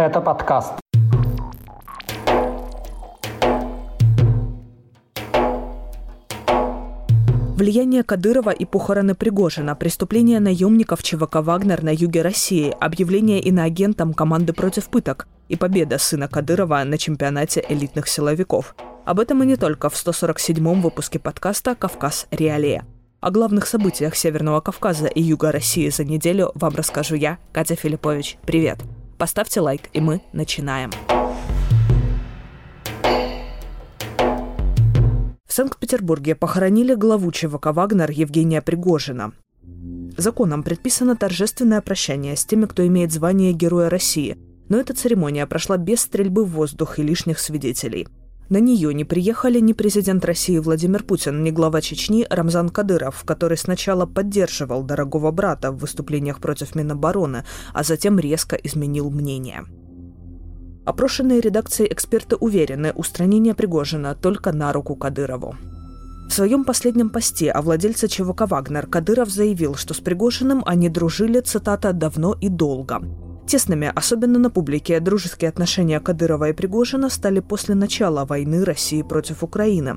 Это подкаст. Влияние Кадырова и похороны Пригожина, преступления наемников ЧВК «Вагнер» на юге России, объявление иноагентом команды против пыток и победа сына Кадырова на чемпионате элитных силовиков. Об этом и не только в 147-м выпуске подкаста «Кавказ. Реалия». О главных событиях Северного Кавказа и Юга России за неделю вам расскажу я, Катя Филиппович. Привет! Поставьте лайк, и мы начинаем. В Санкт-Петербурге похоронили главу ЧВК «Вагнер» Евгения Пригожина. Законом предписано торжественное прощание с теми, кто имеет звание Героя России, но эта церемония прошла без стрельбы в воздух и лишних свидетелей – на нее не приехали ни президент России Владимир Путин, ни глава Чечни Рамзан Кадыров, который сначала поддерживал дорогого брата в выступлениях против Минобороны, а затем резко изменил мнение. Опрошенные редакции эксперты уверены, устранение Пригожина только на руку Кадырову. В своем последнем посте о владельце ЧВК «Вагнер» Кадыров заявил, что с Пригожиным они дружили, цитата, «давно и долго». Тесными, особенно на публике, дружеские отношения Кадырова и Пригожина стали после начала войны России против Украины.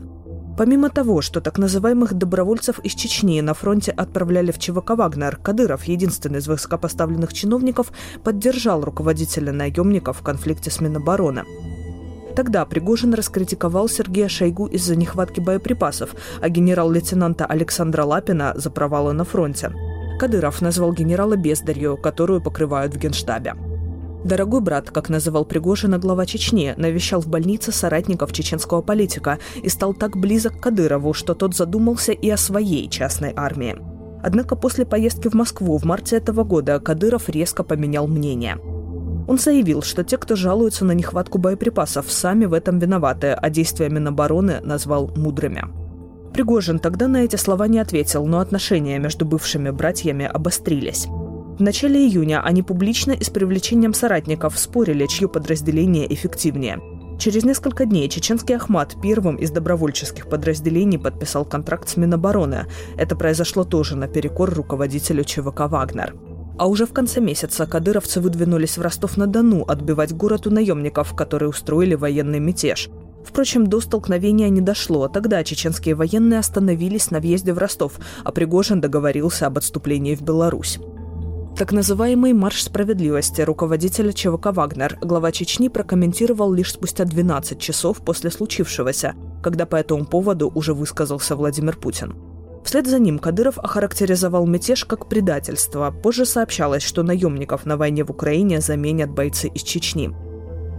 Помимо того, что так называемых добровольцев из Чечни на фронте отправляли в ЧВК «Вагнер», Кадыров, единственный из высокопоставленных чиновников, поддержал руководителя наемников в конфликте с Минобороны. Тогда Пригожин раскритиковал Сергея Шойгу из-за нехватки боеприпасов, а генерал-лейтенанта Александра Лапина за провалы на фронте. Кадыров назвал генерала бездарью, которую покрывают в генштабе. Дорогой брат, как называл Пригожина глава Чечни, навещал в больнице соратников чеченского политика и стал так близок к Кадырову, что тот задумался и о своей частной армии. Однако после поездки в Москву в марте этого года Кадыров резко поменял мнение. Он заявил, что те, кто жалуются на нехватку боеприпасов, сами в этом виноваты, а действия Минобороны назвал мудрыми. Пригожин тогда на эти слова не ответил, но отношения между бывшими братьями обострились. В начале июня они публично и с привлечением соратников спорили, чье подразделение эффективнее. Через несколько дней чеченский Ахмат первым из добровольческих подразделений подписал контракт с Минобороны. Это произошло тоже наперекор руководителю ЧВК «Вагнер». А уже в конце месяца кадыровцы выдвинулись в Ростов-на-Дону отбивать город у наемников, которые устроили военный мятеж. Впрочем, до столкновения не дошло. Тогда чеченские военные остановились на въезде в Ростов, а Пригожин договорился об отступлении в Беларусь. Так называемый «Марш справедливости» руководителя ЧВК «Вагнер» глава Чечни прокомментировал лишь спустя 12 часов после случившегося, когда по этому поводу уже высказался Владимир Путин. Вслед за ним Кадыров охарактеризовал мятеж как предательство. Позже сообщалось, что наемников на войне в Украине заменят бойцы из Чечни.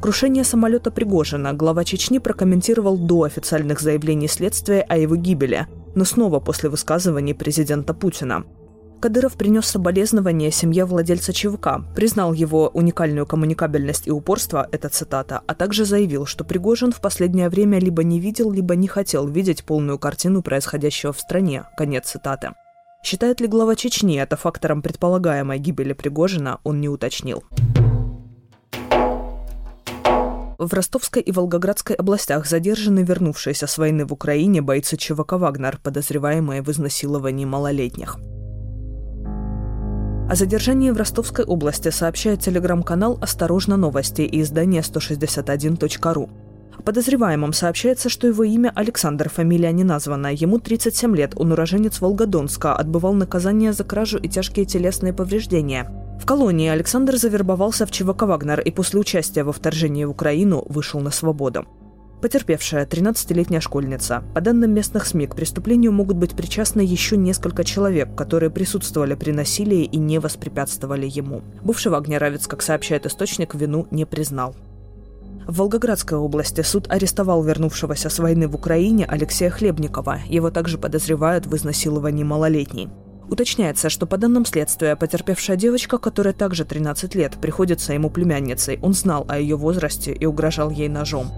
Крушение самолета Пригожина глава Чечни прокомментировал до официальных заявлений следствия о его гибели, но снова после высказываний президента Путина. Кадыров принес соболезнования семье владельца ЧВК, признал его уникальную коммуникабельность и упорство, это цитата, а также заявил, что Пригожин в последнее время либо не видел, либо не хотел видеть полную картину происходящего в стране, конец цитаты. Считает ли глава Чечни это фактором предполагаемой гибели Пригожина, он не уточнил. В Ростовской и Волгоградской областях задержаны вернувшиеся с войны в Украине бойцы ЧВК «Вагнер», подозреваемые в изнасиловании малолетних. О задержании в Ростовской области сообщает телеграм-канал «Осторожно новости» и издание 161.ru. О сообщается, что его имя Александр, фамилия не названа. Ему 37 лет, он уроженец Волгодонска, отбывал наказание за кражу и тяжкие телесные повреждения – в колонии Александр завербовался в ЧВК «Вагнер» и после участия во вторжении в Украину вышел на свободу. Потерпевшая 13-летняя школьница. По данным местных СМИ, к преступлению могут быть причастны еще несколько человек, которые присутствовали при насилии и не воспрепятствовали ему. Бывший вагнеровец, как сообщает источник, вину не признал. В Волгоградской области суд арестовал вернувшегося с войны в Украине Алексея Хлебникова. Его также подозревают в изнасиловании малолетней. Уточняется, что по данным следствия, потерпевшая девочка, которая также 13 лет, приходится ему племянницей. Он знал о ее возрасте и угрожал ей ножом.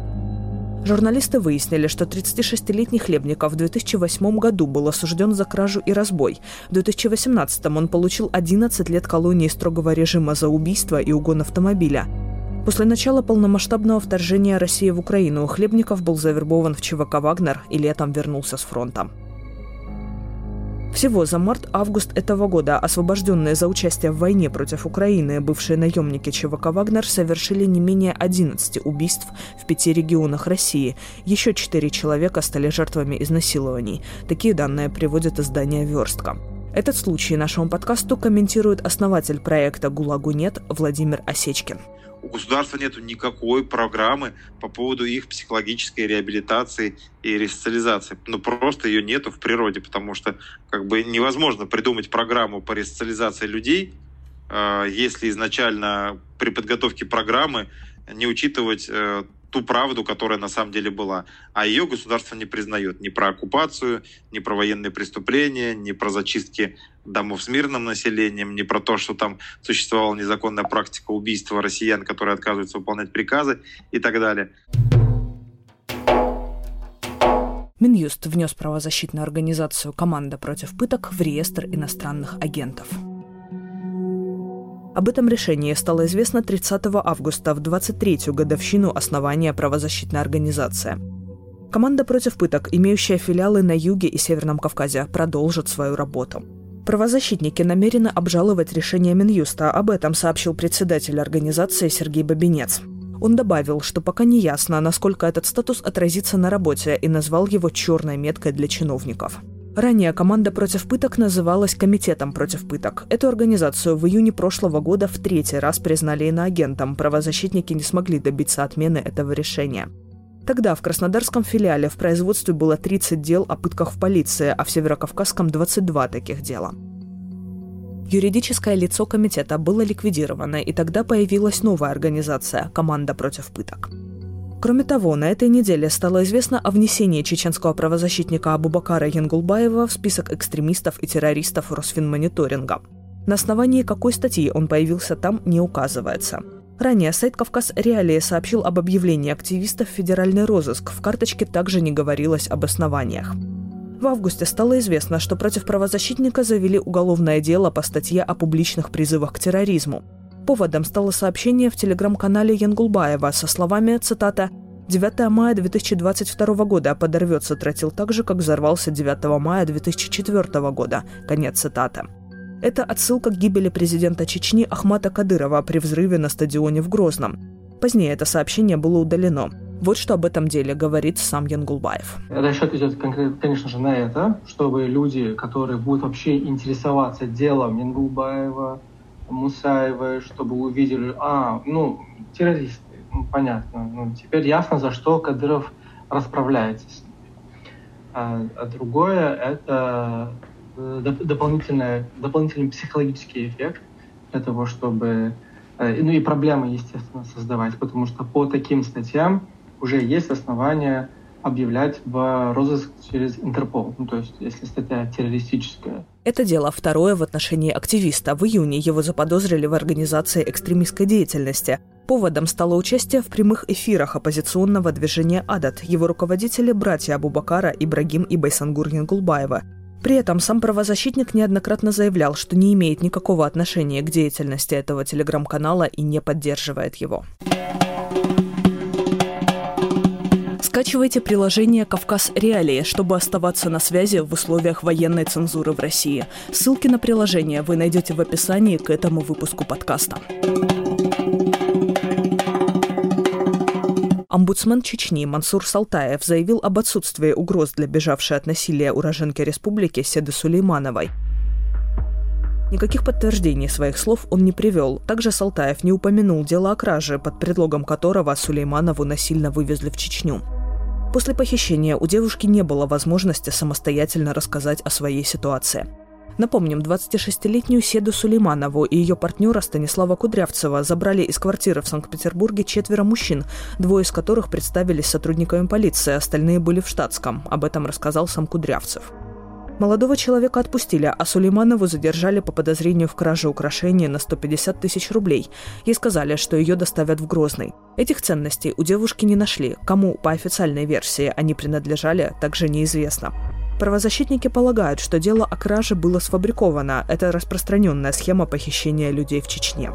Журналисты выяснили, что 36-летний Хлебников в 2008 году был осужден за кражу и разбой. В 2018 он получил 11 лет колонии строгого режима за убийство и угон автомобиля. После начала полномасштабного вторжения России в Украину Хлебников был завербован в ЧВК «Вагнер» и летом вернулся с фронта. Всего за март-август этого года освобожденные за участие в войне против Украины бывшие наемники ЧВК «Вагнер» совершили не менее 11 убийств в пяти регионах России. Еще четыре человека стали жертвами изнасилований. Такие данные приводит издание «Верстка». Этот случай нашему подкасту комментирует основатель проекта «ГУЛАГу нет» Владимир Осечкин у государства нет никакой программы по поводу их психологической реабилитации и ресоциализации. Ну, просто ее нету в природе, потому что как бы невозможно придумать программу по ресоциализации людей, а, если изначально при подготовке программы не учитывать э, ту правду, которая на самом деле была. А ее государство не признает ни про оккупацию, ни про военные преступления, ни про зачистки домов с мирным населением, ни про то, что там существовала незаконная практика убийства россиян, которые отказываются выполнять приказы и так далее. Минюст внес правозащитную организацию «Команда против пыток» в реестр иностранных агентов. Об этом решении стало известно 30 августа в 23-ю годовщину основания правозащитной организации. Команда против пыток, имеющая филиалы на юге и Северном Кавказе, продолжит свою работу. Правозащитники намерены обжаловать решение Минюста, об этом сообщил председатель организации Сергей Бабинец. Он добавил, что пока не ясно, насколько этот статус отразится на работе, и назвал его черной меткой для чиновников. Ранее команда против пыток называлась Комитетом против пыток. Эту организацию в июне прошлого года в третий раз признали иноагентом. Правозащитники не смогли добиться отмены этого решения. Тогда в Краснодарском филиале в производстве было 30 дел о пытках в полиции, а в Северокавказском 22 таких дела. Юридическое лицо комитета было ликвидировано, и тогда появилась новая организация – «Команда против пыток». Кроме того, на этой неделе стало известно о внесении чеченского правозащитника Абубакара Янгулбаева в список экстремистов и террористов Росфинмониторинга. На основании какой статьи он появился там, не указывается. Ранее сайт «Кавказ Реалии» сообщил об объявлении активистов в федеральный розыск. В карточке также не говорилось об основаниях. В августе стало известно, что против правозащитника завели уголовное дело по статье о публичных призывах к терроризму. Поводом стало сообщение в телеграм-канале Янгулбаева со словами, цитата, «9 мая 2022 года подорвется тротил так же, как взорвался 9 мая 2004 года». Конец цитаты. Это отсылка к гибели президента Чечни Ахмата Кадырова при взрыве на стадионе в Грозном. Позднее это сообщение было удалено. Вот что об этом деле говорит сам Янгулбаев. Расчет идет, конечно же, на это, чтобы люди, которые будут вообще интересоваться делом Янгулбаева, Мусаевой, чтобы увидели, а, ну, террористы, ну, понятно. Ну, теперь ясно, за что Кадыров расправляется с ними. А, а другое — это э, дополнительный, дополнительный психологический эффект для того, чтобы... Э, ну и проблемы, естественно, создавать, потому что по таким статьям уже есть основания объявлять в розыск через Интерпол. Ну, то есть, если статья террористическая. Это дело второе в отношении активиста. В июне его заподозрили в организации экстремистской деятельности. Поводом стало участие в прямых эфирах оппозиционного движения «Адат». Его руководители – братья Абубакара, Ибрагим и Байсангур Янгулбаева. При этом сам правозащитник неоднократно заявлял, что не имеет никакого отношения к деятельности этого телеграм-канала и не поддерживает его. Скачивайте приложение «Кавказ Реалии», чтобы оставаться на связи в условиях военной цензуры в России. Ссылки на приложение вы найдете в описании к этому выпуску подкаста. Омбудсмен Чечни Мансур Салтаев заявил об отсутствии угроз для бежавшей от насилия уроженки республики Седы Сулеймановой. Никаких подтверждений своих слов он не привел. Также Салтаев не упомянул дело о краже, под предлогом которого Сулейманову насильно вывезли в Чечню. После похищения у девушки не было возможности самостоятельно рассказать о своей ситуации. Напомним, 26-летнюю Седу Сулейманову и ее партнера Станислава Кудрявцева забрали из квартиры в Санкт-Петербурге четверо мужчин, двое из которых представились сотрудниками полиции, остальные были в штатском. Об этом рассказал сам Кудрявцев. Молодого человека отпустили, а Сулейманову задержали по подозрению в краже украшения на 150 тысяч рублей. Ей сказали, что ее доставят в Грозный. Этих ценностей у девушки не нашли. Кому, по официальной версии, они принадлежали, также неизвестно. Правозащитники полагают, что дело о краже было сфабриковано. Это распространенная схема похищения людей в Чечне.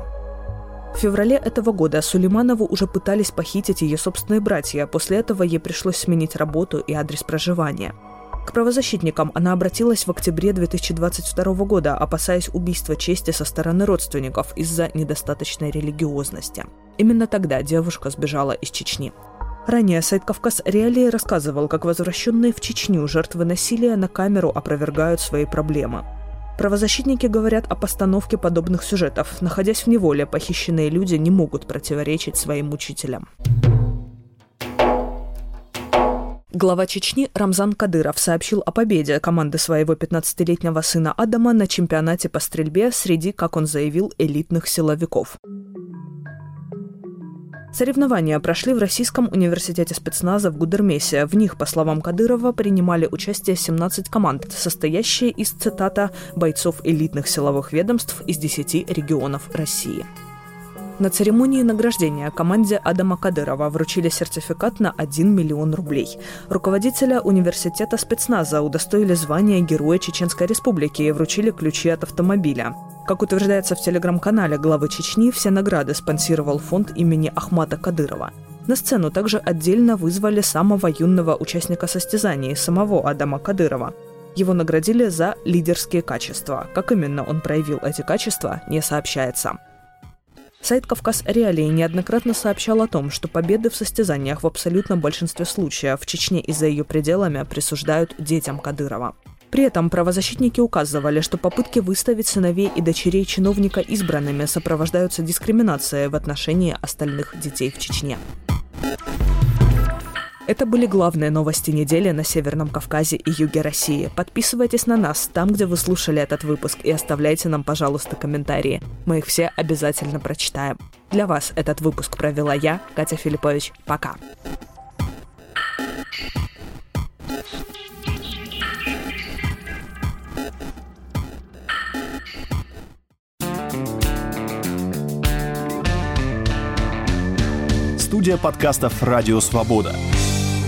В феврале этого года Сулейманову уже пытались похитить ее собственные братья. После этого ей пришлось сменить работу и адрес проживания – К правозащитникам она обратилась в октябре 2022 года, опасаясь убийства чести со стороны родственников из-за недостаточной религиозности. Именно тогда девушка сбежала из Чечни. Ранее сайт «Кавказ Реалии» рассказывал, как возвращенные в Чечню жертвы насилия на камеру опровергают свои проблемы. Правозащитники говорят о постановке подобных сюжетов. Находясь в неволе, похищенные люди не могут противоречить своим учителям. Глава Чечни Рамзан Кадыров сообщил о победе команды своего 15-летнего сына Адама на чемпионате по стрельбе среди, как он заявил, элитных силовиков. Соревнования прошли в Российском университете спецназа в Гудермесе. В них, по словам Кадырова, принимали участие 17 команд, состоящие из, цитата, «бойцов элитных силовых ведомств из 10 регионов России». На церемонии награждения команде Адама Кадырова вручили сертификат на 1 миллион рублей. Руководителя университета спецназа удостоили звания Героя Чеченской Республики и вручили ключи от автомобиля. Как утверждается в телеграм-канале главы Чечни, все награды спонсировал фонд имени Ахмата Кадырова. На сцену также отдельно вызвали самого юного участника состязаний, самого Адама Кадырова. Его наградили за лидерские качества. Как именно он проявил эти качества, не сообщается. Сайт «Кавказ Реалии» неоднократно сообщал о том, что победы в состязаниях в абсолютном большинстве случаев в Чечне и за ее пределами присуждают детям Кадырова. При этом правозащитники указывали, что попытки выставить сыновей и дочерей чиновника избранными сопровождаются дискриминацией в отношении остальных детей в Чечне. Это были главные новости недели на Северном Кавказе и юге России. Подписывайтесь на нас там, где вы слушали этот выпуск, и оставляйте нам, пожалуйста, комментарии. Мы их все обязательно прочитаем. Для вас этот выпуск провела я, Катя Филиппович. Пока. Студия подкастов «Радио Свобода».